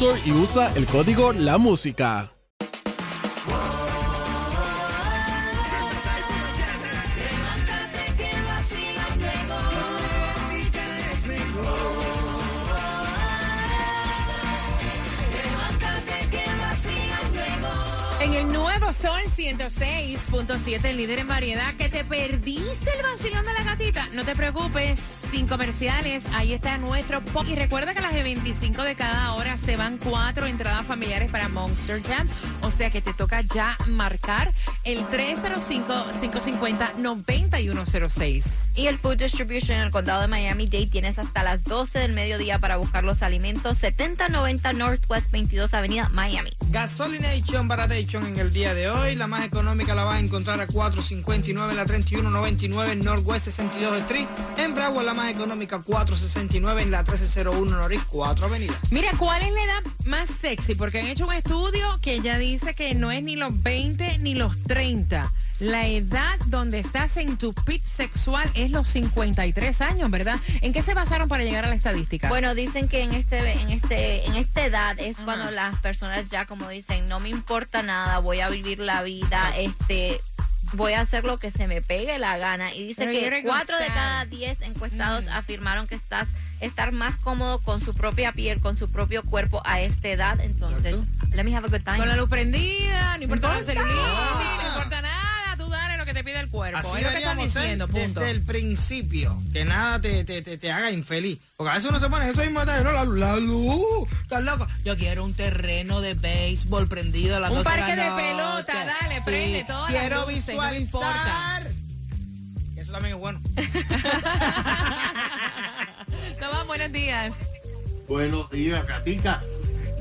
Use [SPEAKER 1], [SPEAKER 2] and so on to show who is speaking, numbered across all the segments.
[SPEAKER 1] Y usa el código La Música.
[SPEAKER 2] En el nuevo Sol 106.7, el líder en variedad, que te perdiste el vacilón de la gatita. No te preocupes, sin comerciales, ahí está nuestro pop. Y recuerda que a las de 25 de cada hora se van cuatro entradas familiares para Monster Jam. O sea que te toca ya marcar el 305-550-9106.
[SPEAKER 3] Y el Food Distribution en el condado de Miami-Dade tienes hasta las 12 del mediodía para buscar los alimentos. 7090 Northwest 22 Avenida Miami.
[SPEAKER 4] Gasolination Baratation en el día de hoy. La más económica la vas a encontrar a 4.59 en la 3199 Northwest 62 Street. En Broward la más económica 4.69 en la 1301 Norris 4 Avenida.
[SPEAKER 2] Mira, ¿cuál es la edad más sexy? Porque han hecho un estudio que ya dice que no es ni los 20 ni los 30. La edad donde estás en tu pit sexual es los 53 años, ¿verdad? ¿En qué se basaron para llegar a la estadística?
[SPEAKER 3] Bueno, dicen que en este en este en esta edad es cuando las personas ya como dicen, no me importa nada, voy a vivir la vida, este voy a hacer lo que se me pegue la gana y dice
[SPEAKER 2] Pero
[SPEAKER 3] que cuatro de cada diez encuestados
[SPEAKER 2] Mm.
[SPEAKER 3] afirmaron que estás estar más cómodo con su propia piel, con su propio cuerpo a esta edad, entonces let me have a good time.
[SPEAKER 2] Con la luz prendida, no importa la celulitis, no importa nada, tú dale lo que te pide el cuerpo.
[SPEAKER 4] Así
[SPEAKER 2] es lo que están diciendo, punto.
[SPEAKER 4] desde el principio. Que nada te, te, te, te haga infeliz. Porque a veces uno se pone eso mismo, no, la, la luz, estás loco. Yo quiero un terreno de béisbol prendido a las
[SPEAKER 2] Un
[SPEAKER 4] 12
[SPEAKER 2] parque
[SPEAKER 4] la
[SPEAKER 2] de
[SPEAKER 4] noche.
[SPEAKER 2] pelota, dale, prende las
[SPEAKER 4] Quiero
[SPEAKER 2] luces, no me
[SPEAKER 4] visualizar.
[SPEAKER 2] importa.
[SPEAKER 4] Eso también es bueno.
[SPEAKER 2] Tomás, buenos días.
[SPEAKER 5] Buenos días, Gatica.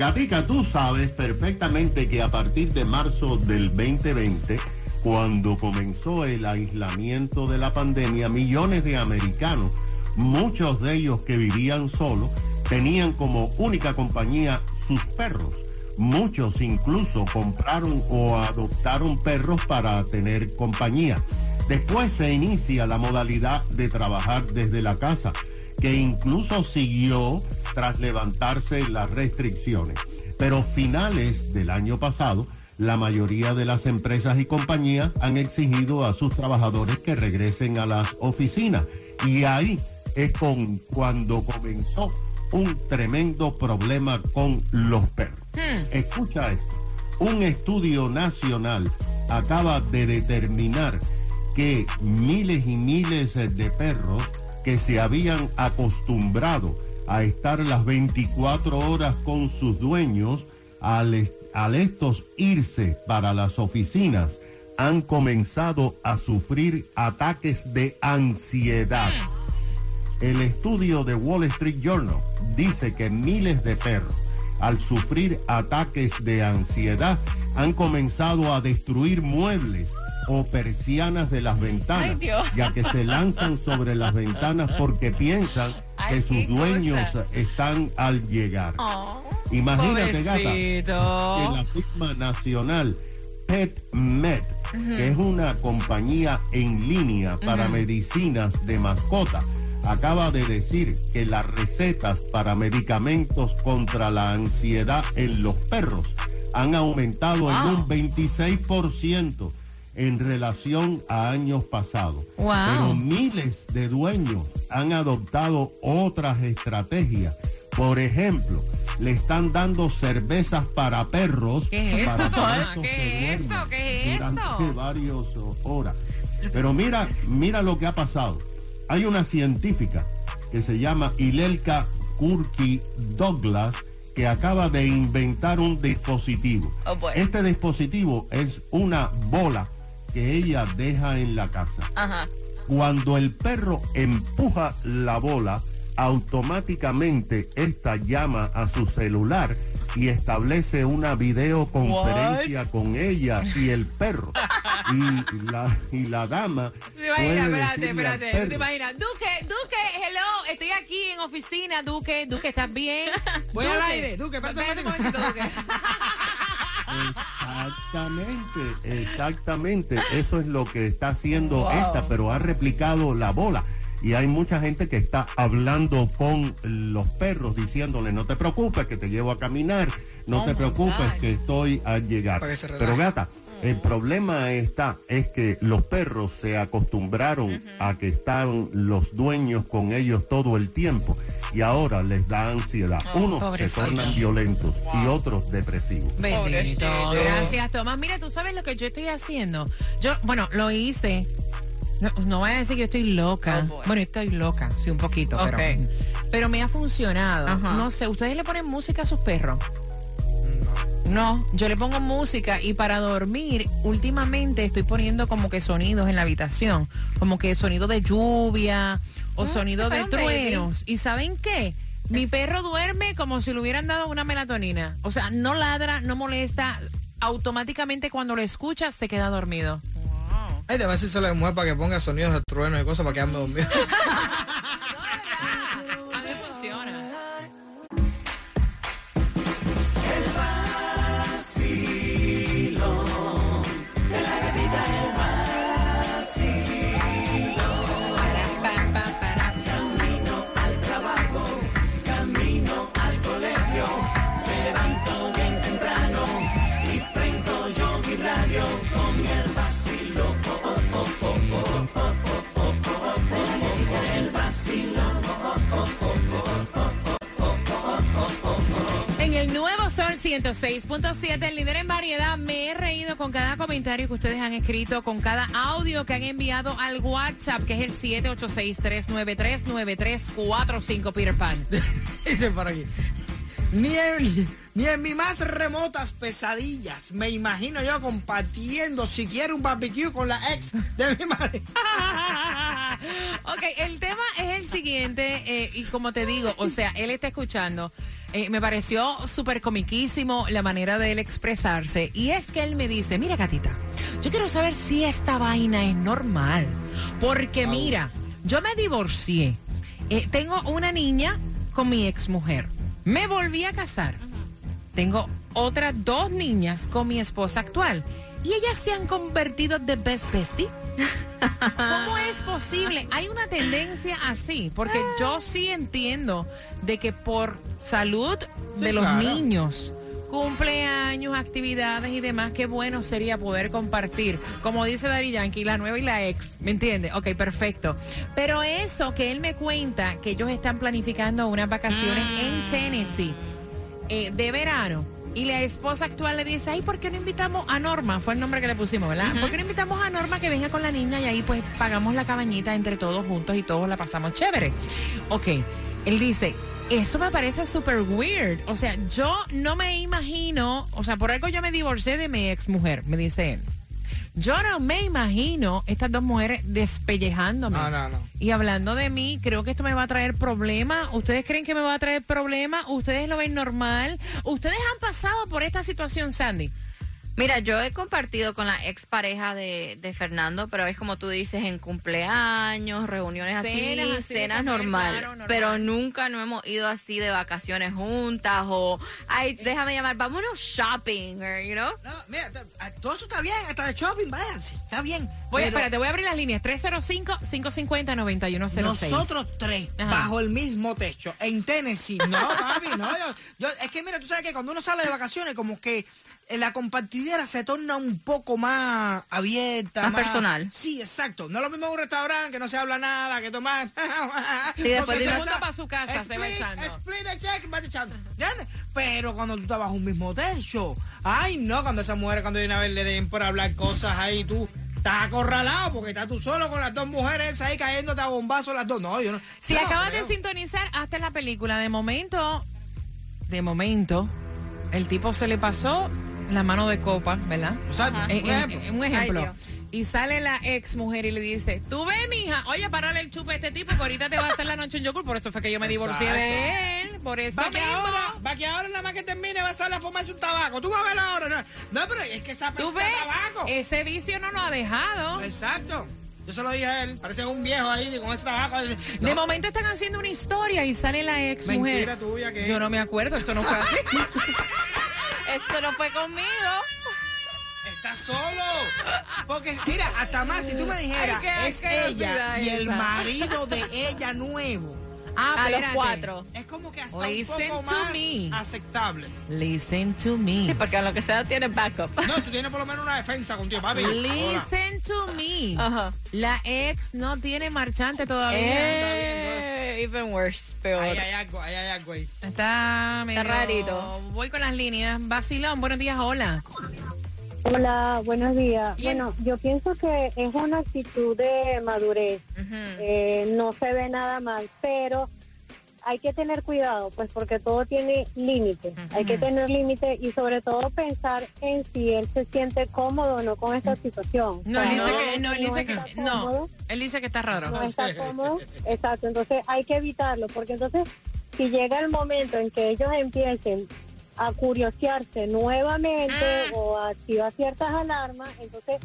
[SPEAKER 5] Gatica, tú sabes perfectamente que a partir de marzo del 2020, cuando comenzó el aislamiento de la pandemia, millones de americanos, muchos de ellos que vivían solos, tenían como única compañía sus perros. Muchos incluso compraron o adoptaron perros para tener compañía. Después se inicia la modalidad de trabajar desde la casa, que incluso siguió tras levantarse las restricciones. Pero finales del año pasado, la mayoría de las empresas y compañías han exigido a sus trabajadores que regresen a las oficinas. Y ahí es con cuando comenzó un tremendo problema con los perros. Escucha esto. Un estudio nacional acaba de determinar que miles y miles de perros que se habían acostumbrado a estar las 24 horas con sus dueños, al, al estos irse para las oficinas, han comenzado a sufrir ataques de ansiedad. El estudio de Wall Street Journal dice que miles de perros, al sufrir ataques de ansiedad, han comenzado a destruir muebles o persianas de las ventanas,
[SPEAKER 3] Ay,
[SPEAKER 5] ya que se lanzan sobre las ventanas porque piensan
[SPEAKER 3] Ay,
[SPEAKER 5] que sus dueños
[SPEAKER 3] cosa.
[SPEAKER 5] están al llegar.
[SPEAKER 3] Oh.
[SPEAKER 5] Imagínate, gata, que la firma nacional PetMed, que es una compañía en línea para medicinas de mascota, acaba de decir que las recetas para medicamentos contra la ansiedad en los perros han aumentado en un 26% en relación a años pasados.
[SPEAKER 2] Wow.
[SPEAKER 5] Pero miles de dueños han adoptado otras estrategias. Por ejemplo, le están dando cervezas para perros
[SPEAKER 2] ¿Qué es
[SPEAKER 5] para
[SPEAKER 2] esto? ¿Qué es esto? ¿Qué es
[SPEAKER 5] durante
[SPEAKER 2] esto?
[SPEAKER 5] varias horas. Pero mira, mira lo que ha pasado. Hay una científica que se llama Ilelka Kurki Douglas que acaba de inventar un dispositivo.
[SPEAKER 3] Oh.
[SPEAKER 5] Este dispositivo es una bola que ella deja en la casa.
[SPEAKER 3] Ajá.
[SPEAKER 5] Cuando el perro empuja la bola, automáticamente esta llama a su celular y establece una videoconferencia con ella y el perro. Y la, y la dama
[SPEAKER 2] ¿Te imaginas?
[SPEAKER 5] puede
[SPEAKER 2] Espérate,
[SPEAKER 5] al
[SPEAKER 2] espérate. ¿Te imaginas? Duque, Duque, hello. Estoy aquí en oficina, Duque. Duque, ¿estás bien?
[SPEAKER 4] Voy al
[SPEAKER 2] Duque.
[SPEAKER 4] aire, Duque, espérate un
[SPEAKER 2] Duque.
[SPEAKER 5] Exactamente, exactamente. Eso es lo que está haciendo esta, pero ha replicado la bola. Y hay mucha gente que está hablando con los perros, diciéndole, no te preocupes, que te llevo a caminar, no
[SPEAKER 3] Oh
[SPEAKER 5] te preocupes,
[SPEAKER 3] God.
[SPEAKER 5] que estoy a llegar. Pero gata, el problema está, es que los perros se acostumbraron a que están los dueños con ellos todo el tiempo y ahora les da ansiedad. Unos se tornan violentos y otros depresivos.
[SPEAKER 2] Bendito. Gracias, Tomás. Mira, tú sabes lo que yo estoy haciendo. Yo, bueno, lo hice. No, no voy a decir que yo estoy loca.
[SPEAKER 3] Oh,
[SPEAKER 2] bueno, estoy loca, sí, un poquito,
[SPEAKER 3] Ok.
[SPEAKER 2] pero, pero me ha funcionado.
[SPEAKER 3] Ajá.
[SPEAKER 2] No sé, ¿ustedes le ponen música a sus perros? No, yo le pongo música y para dormir, últimamente estoy poniendo como que sonidos en la habitación, como que sonido de lluvia o sonido de truenos. ¿Y saben qué? Mi perro duerme como si le hubieran dado una melatonina. O sea, no ladra, no molesta. Automáticamente cuando lo escucha se queda dormido.
[SPEAKER 4] Ay, de ver si se le mueve para que ponga sonidos de trueno y cosas para quedarme dormido.
[SPEAKER 2] 106.7, el líder en variedad, me he reído con cada comentario que ustedes han escrito, con cada audio que han enviado al WhatsApp, que es el 786-393-9345, Peter Pan.
[SPEAKER 4] Dice por aquí. Ni en, ni en mis más remotas pesadillas me imagino yo compartiendo siquiera un barbecue con la ex de mi madre.
[SPEAKER 2] ok, el tema es el siguiente, eh, y como te digo, o sea, él está escuchando. Eh, me pareció súper comiquísimo la manera de él expresarse. Y es que él me dice, mira, gatita, yo quiero saber si esta vaina es normal. Porque mira, yo me divorcié. Eh, tengo una niña con mi exmujer. Me volví a casar. Tengo otras dos niñas con mi esposa actual. Y ellas se han convertido de best bestie. ¿Cómo es posible? Hay una tendencia así, porque yo sí entiendo de que por salud de
[SPEAKER 4] Sí,
[SPEAKER 2] los
[SPEAKER 4] claro.
[SPEAKER 2] niños, cumpleaños, actividades y demás, qué bueno sería poder compartir, como dice Dari Yankee, la nueva y la ex, ¿me entiende? Ok, perfecto. Pero eso que él me cuenta, que ellos están planificando unas vacaciones en Tennessee eh, de verano. Y la esposa actual le dice, ay, ¿por qué no invitamos a Norma? Fue el nombre que le pusimos, ¿verdad? ¿Por qué no invitamos a Norma que venga con la niña y ahí pues pagamos la cabañita entre todos juntos y todos la pasamos chévere? Ok, él dice, eso me parece súper weird. O sea, yo no me imagino, o sea, por algo yo me divorcié de mi ex mujer, me dice él. Yo no me imagino estas dos mujeres despellejándome.
[SPEAKER 4] No, no, no.
[SPEAKER 2] Y hablando de mí, creo que esto me va a traer problemas. ¿Ustedes creen que me va a traer problemas? ¿Ustedes lo ven normal? ¿Ustedes han pasado por esta situación, Sandy?
[SPEAKER 3] Mira, yo he compartido con la expareja de, de Fernando, pero es como tú dices, en cumpleaños, reuniones así,
[SPEAKER 2] Cenas
[SPEAKER 3] cenas,
[SPEAKER 2] así de comer,
[SPEAKER 3] normal,
[SPEAKER 2] claro, normal.
[SPEAKER 3] Pero nunca no hemos ido así de vacaciones juntas o, ay, déjame llamar, vámonos shopping, or, you know.
[SPEAKER 4] No, mira, todo eso está bien, hasta de shopping, váyanse, está bien.
[SPEAKER 2] Voy,
[SPEAKER 4] Pero
[SPEAKER 2] espérate, voy a abrir las líneas. 305-550-9106.
[SPEAKER 4] Nosotros tres,
[SPEAKER 2] Ajá.
[SPEAKER 4] bajo el mismo techo, en Tennessee. No, papi, no. Yo, yo- es que mira, tú sabes que cuando uno sale de vacaciones, como que eh, la compartidera se torna un poco más abierta.
[SPEAKER 3] Más personal.
[SPEAKER 4] Sí, exacto. No es lo mismo un restaurante que no se habla nada, que tomar.
[SPEAKER 3] Sí, después
[SPEAKER 2] de- mundo pa' su casa, se va.
[SPEAKER 4] Split the check, va echando. Pero cuando tú estás bajo un mismo techo, ay no, cuando esas mujeres cuando vienen a ver le den por hablar cosas ahí, tú estás acorralado porque estás tú solo con las dos mujeres ahí cayéndote a bombazo las dos. No, yo no.
[SPEAKER 2] Si acabas
[SPEAKER 4] creo.
[SPEAKER 2] de sintonizar, hasta la película. De momento, de momento, el tipo se le pasó la mano de copa, ¿verdad?
[SPEAKER 4] O sea,
[SPEAKER 3] Ajá.
[SPEAKER 2] Eh,
[SPEAKER 4] un ejemplo.
[SPEAKER 2] eh, un ejemplo.
[SPEAKER 3] Ay, Dios.
[SPEAKER 2] y sale la ex mujer y le dice, tú ves, mija, oye, parale el chupe a este tipo que ahorita te va a hacer la noche en yogur. Por eso fue que yo me divorcié de él. Por eso
[SPEAKER 4] Va que
[SPEAKER 2] mismo.
[SPEAKER 4] ahora, va que ahora nada más que termine va a salir a fumarse un tabaco. Tú vas a ver ahora. No, no pero es que esa
[SPEAKER 2] Tú
[SPEAKER 4] persona
[SPEAKER 2] ves,
[SPEAKER 4] tabaco.
[SPEAKER 2] ese vicio no nos ha dejado.
[SPEAKER 4] Exacto. Yo se lo dije a él. Parece un viejo ahí con ese tabaco.
[SPEAKER 2] De momento están haciendo una historia y sale la ex
[SPEAKER 4] Mentira
[SPEAKER 2] mujer.
[SPEAKER 4] tuya que
[SPEAKER 2] Yo no me acuerdo, eso no fue así.
[SPEAKER 3] Esto no fue conmigo.
[SPEAKER 4] Está solo. Porque, mira, hasta más, si tú me dijeras,
[SPEAKER 2] Ay, qué
[SPEAKER 4] es
[SPEAKER 2] asquerosidad
[SPEAKER 4] ella y el
[SPEAKER 2] esa.
[SPEAKER 4] marido de ella nuevo.
[SPEAKER 2] Ah,
[SPEAKER 3] A los
[SPEAKER 2] espérate.
[SPEAKER 3] cuatro.
[SPEAKER 4] Es como que hasta un
[SPEAKER 2] Listen
[SPEAKER 4] poco
[SPEAKER 2] to
[SPEAKER 4] más
[SPEAKER 2] me.
[SPEAKER 4] aceptable.
[SPEAKER 2] Listen to me.
[SPEAKER 3] Sí, porque a lo que sea tiene backup.
[SPEAKER 4] No, tú tienes por lo menos una defensa contigo, papi. Hola.
[SPEAKER 2] Listen to me.
[SPEAKER 3] Ajá.
[SPEAKER 2] La ex no tiene marchante todavía.
[SPEAKER 3] Eh, even worse, peor.
[SPEAKER 4] Ahí hay algo, ahí hay algo ahí.
[SPEAKER 2] Está medio...
[SPEAKER 3] rarito.
[SPEAKER 2] Voy con las líneas. Vacilón, buenos días, hola.
[SPEAKER 6] Hola, buenos días.
[SPEAKER 2] Bien.
[SPEAKER 6] Bueno, yo pienso que es una actitud de madurez.
[SPEAKER 3] Ujú.
[SPEAKER 6] Eh, no se ve nada mal, pero hay que tener cuidado, pues porque todo tiene límite. Hay que tener límite y sobre todo pensar en si él se siente cómodo o no con esta situación.
[SPEAKER 2] No,
[SPEAKER 6] O
[SPEAKER 2] él dice que, no, él dice que, no, él dice que está raro.
[SPEAKER 6] no está cómodo. Exacto, entonces hay que evitarlo, porque entonces si llega el momento en que ellos empiecen a curiosearse nuevamente
[SPEAKER 2] Ah.
[SPEAKER 6] o a activar ciertas alarmas, entonces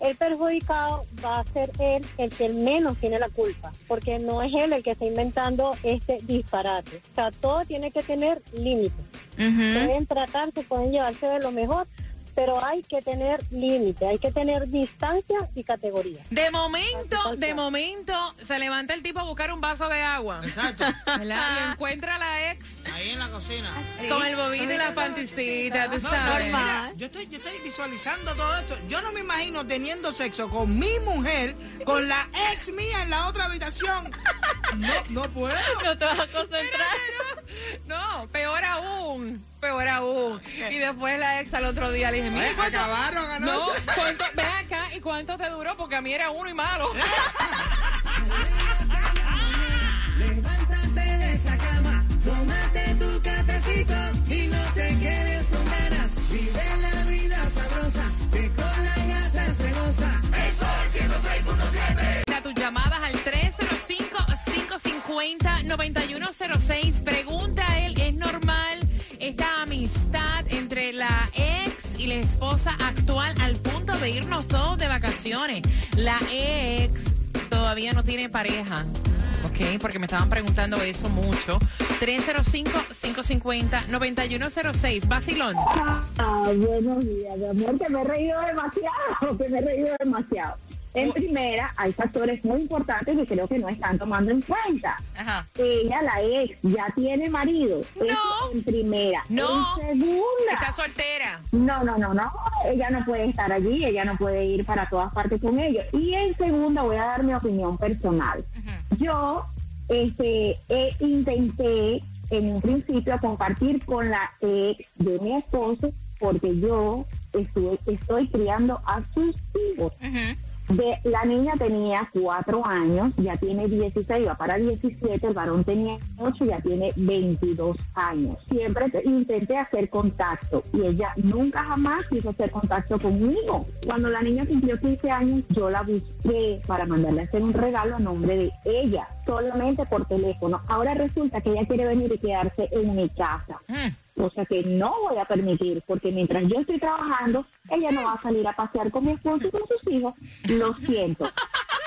[SPEAKER 6] el perjudicado va a ser él el que menos tiene la culpa, porque no es él el que está inventando este disparate. O sea, todo tiene que tener límites. Pueden tratarse, pueden llevarse de lo mejor, pero hay que tener límite, hay que tener distancia y categoría.
[SPEAKER 2] De momento, de momento, se levanta el tipo a buscar un vaso de agua.
[SPEAKER 4] Exacto.
[SPEAKER 2] ¿verdad? Y encuentra a la ex
[SPEAKER 4] Ahí en la cocina.
[SPEAKER 2] con el bobito y la panticita, tú
[SPEAKER 4] no, mira, yo estoy, yo estoy visualizando todo esto. Yo no me imagino teniendo sexo con mi mujer, con la ex mía en la otra habitación. No, no puedo.
[SPEAKER 3] No te vas a concentrar.
[SPEAKER 2] No, peor aún, peor aún. Y después la ex al otro día le dije, mira, ¿cuánto-
[SPEAKER 4] acabaron
[SPEAKER 2] No,
[SPEAKER 4] anoche.
[SPEAKER 2] ¿cuánto, ven acá, ¿y cuánto te duró? Porque a mí era uno y malo. 305-550-9106. Pregunta él, ¿es normal esta amistad entre la ex y la esposa actual al punto de irnos todos de vacaciones? La ex todavía no tiene pareja. Ok, porque me estaban preguntando eso mucho. 305-550-9106. Vacilón.
[SPEAKER 7] Ah, buenos días, mi amor, que me he reído demasiado, que me he reído demasiado. En primera, hay factores muy importantes que creo que no están tomando en cuenta.
[SPEAKER 3] Ajá.
[SPEAKER 7] Ella, la ex, ya tiene marido. Eso en primera.
[SPEAKER 2] No.
[SPEAKER 7] En segunda.
[SPEAKER 2] Está soltera.
[SPEAKER 7] No, no, no, no. Ella no puede estar allí, ella no puede ir para todas partes con ellos. Y en segunda, voy a dar mi opinión personal. Yo este, eh, intenté en un principio compartir con la ex de mi esposo porque yo estuve, estoy criando a sus hijos.
[SPEAKER 3] Ujú.
[SPEAKER 7] De, la niña tenía cuatro años, ya tiene 16, va para 17, el varón tenía 8, ya tiene 22 años. Siempre te- intenté hacer contacto y ella nunca jamás quiso hacer contacto conmigo. Cuando la niña cumplió 15 años, yo la busqué para mandarle a hacer un regalo a nombre de ella. Solamente por teléfono. Ahora resulta que ella quiere venir y quedarse en mi casa. Cosa que no voy a permitir, porque mientras yo estoy trabajando, ella no va a salir a pasear con mi esposo y con sus hijos. Lo siento.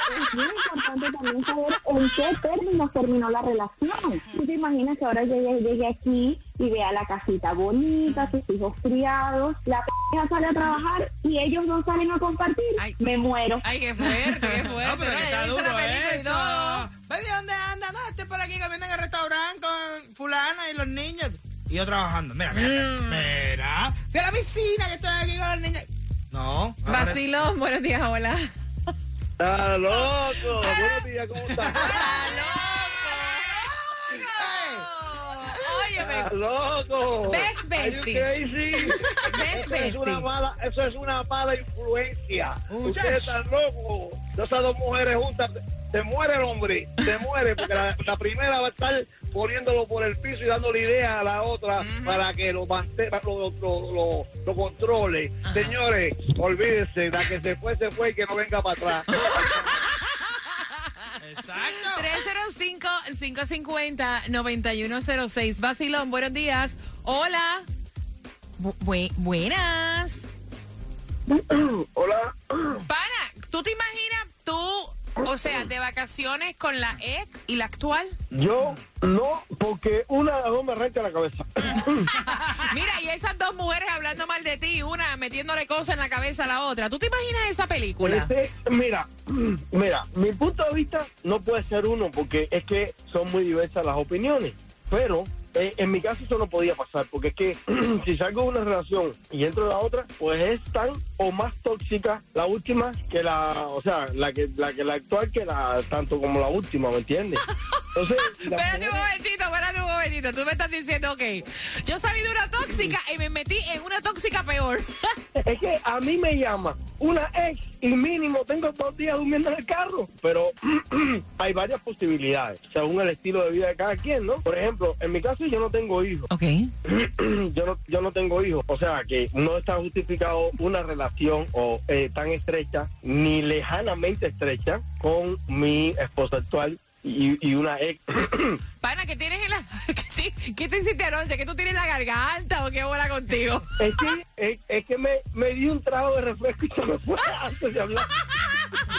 [SPEAKER 7] Es muy importante también saber en qué términos terminó la relación. ¿Tú te imaginas que ahora llegue, llegue aquí y vea la casita bonita, sus hijos criados, la p sale a trabajar y ellos no salen a compartir?
[SPEAKER 2] Ay.
[SPEAKER 7] Me muero.
[SPEAKER 2] Ay, qué fuerte, qué fuerte.
[SPEAKER 4] No, pero que está duro eso. Baby, ¿dónde anda? No, estoy por aquí comiendo en el restaurante con fulana y los niños. Y yo trabajando. Mira, mira, mira.
[SPEAKER 2] Mm.
[SPEAKER 4] mira. Fui a la piscina que estoy aquí con los niños. No.
[SPEAKER 2] Vacilón, buenos días, hola.
[SPEAKER 8] ¡Está loco! Buenos días, ¿cómo estás?
[SPEAKER 2] Óyeme,
[SPEAKER 8] ¡Está loco!
[SPEAKER 2] Best
[SPEAKER 8] Are you
[SPEAKER 2] bestie.
[SPEAKER 8] crazy?
[SPEAKER 2] Best
[SPEAKER 8] Eso es una
[SPEAKER 2] bestie.
[SPEAKER 8] mala, eso es una mala influencia. Ustedes están locos. Esas dos mujeres juntas, se muere el hombre, se muere, porque la, la primera va a estar poniéndolo por el piso y dándole idea a la otra para que lo mantenga, lo, lo, lo- lo controle. Señores, olvídense, la que se fue, se fue y que no venga para atrás.
[SPEAKER 4] Exacto.
[SPEAKER 2] 305-550-9106. Vacilón, buenos días. Hola. Bu- bue- buenas.
[SPEAKER 8] Hola.
[SPEAKER 2] Pana, ¿tú te imaginas o sea, de vacaciones con la ex y la actual?
[SPEAKER 8] Yo no, porque una de las dos me renta la cabeza.
[SPEAKER 2] Mira, y esas dos mujeres hablando mal de ti, una metiéndole cosas en la cabeza a la otra. ¿Tú te imaginas esa película?
[SPEAKER 8] Este, mira, mira, mi punto de vista no puede ser uno porque es que son muy diversas las opiniones, pero eh, en mi caso eso no podía pasar porque es que si salgo de una relación y entro de la otra, pues es tan o más tóxica la última que la, o sea, la que la que la actual que la tanto como la última, ¿me entiendes? Entonces, las
[SPEAKER 2] Espérate un momentito, espérate un momentito. Tú me estás diciendo, ok, yo salí de una tóxica y me metí en una tóxica peor.
[SPEAKER 8] Es que a mí me llama una ex y mínimo tengo dos días durmiendo en el carro. Pero hay varias posibilidades, según el estilo de vida de cada quien, ¿no? Por ejemplo, en mi caso yo no tengo hijos.
[SPEAKER 2] ok.
[SPEAKER 8] yo no yo no tengo hijos. O sea que no está justificado una relación o eh, tan estrecha, ni lejanamente estrecha, con mi esposa actual y, y una ex.
[SPEAKER 2] Pana, ¿qué tienes en la... ¿Qué te, hiciste anoche? ¿Que tú tienes en la garganta o qué bola contigo?
[SPEAKER 8] es que, es, es que me, me di un trago de refresco y se me fue antes de hablar.